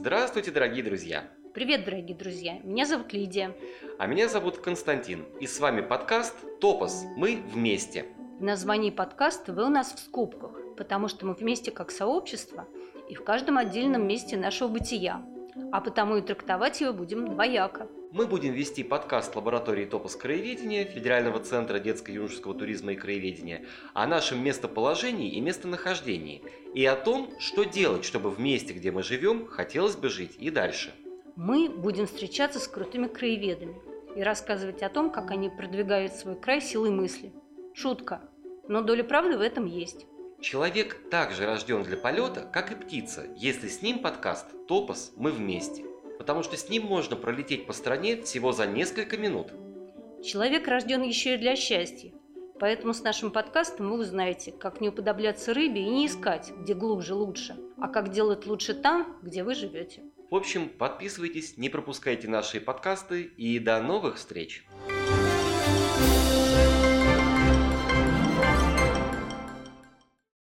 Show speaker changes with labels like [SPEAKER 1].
[SPEAKER 1] Здравствуйте, дорогие друзья!
[SPEAKER 2] Привет, дорогие друзья! Меня зовут Лидия.
[SPEAKER 1] А меня зовут Константин. И с вами подкаст «Топос. Мы вместе».
[SPEAKER 2] В названии подкаста вы у нас в скобках, потому что мы вместе как сообщество и в каждом отдельном месте нашего бытия, а потому и трактовать его будем двояко –
[SPEAKER 1] мы будем вести подкаст лаборатории Топос краеведения Федерального центра детско-юношеского туризма и краеведения о нашем местоположении и местонахождении, и о том, что делать, чтобы в месте, где мы живем, хотелось бы жить и дальше.
[SPEAKER 2] Мы будем встречаться с крутыми краеведами и рассказывать о том, как они продвигают свой край силой мысли. Шутка, но доля правды в этом есть.
[SPEAKER 1] Человек также рожден для полета, как и птица, если с ним подкаст «Топос. Мы вместе» потому что с ним можно пролететь по стране всего за несколько минут.
[SPEAKER 2] Человек рожден еще и для счастья. Поэтому с нашим подкастом вы узнаете, как не уподобляться рыбе и не искать, где глубже лучше, а как делать лучше там, где вы живете.
[SPEAKER 1] В общем, подписывайтесь, не пропускайте наши подкасты и до новых встреч!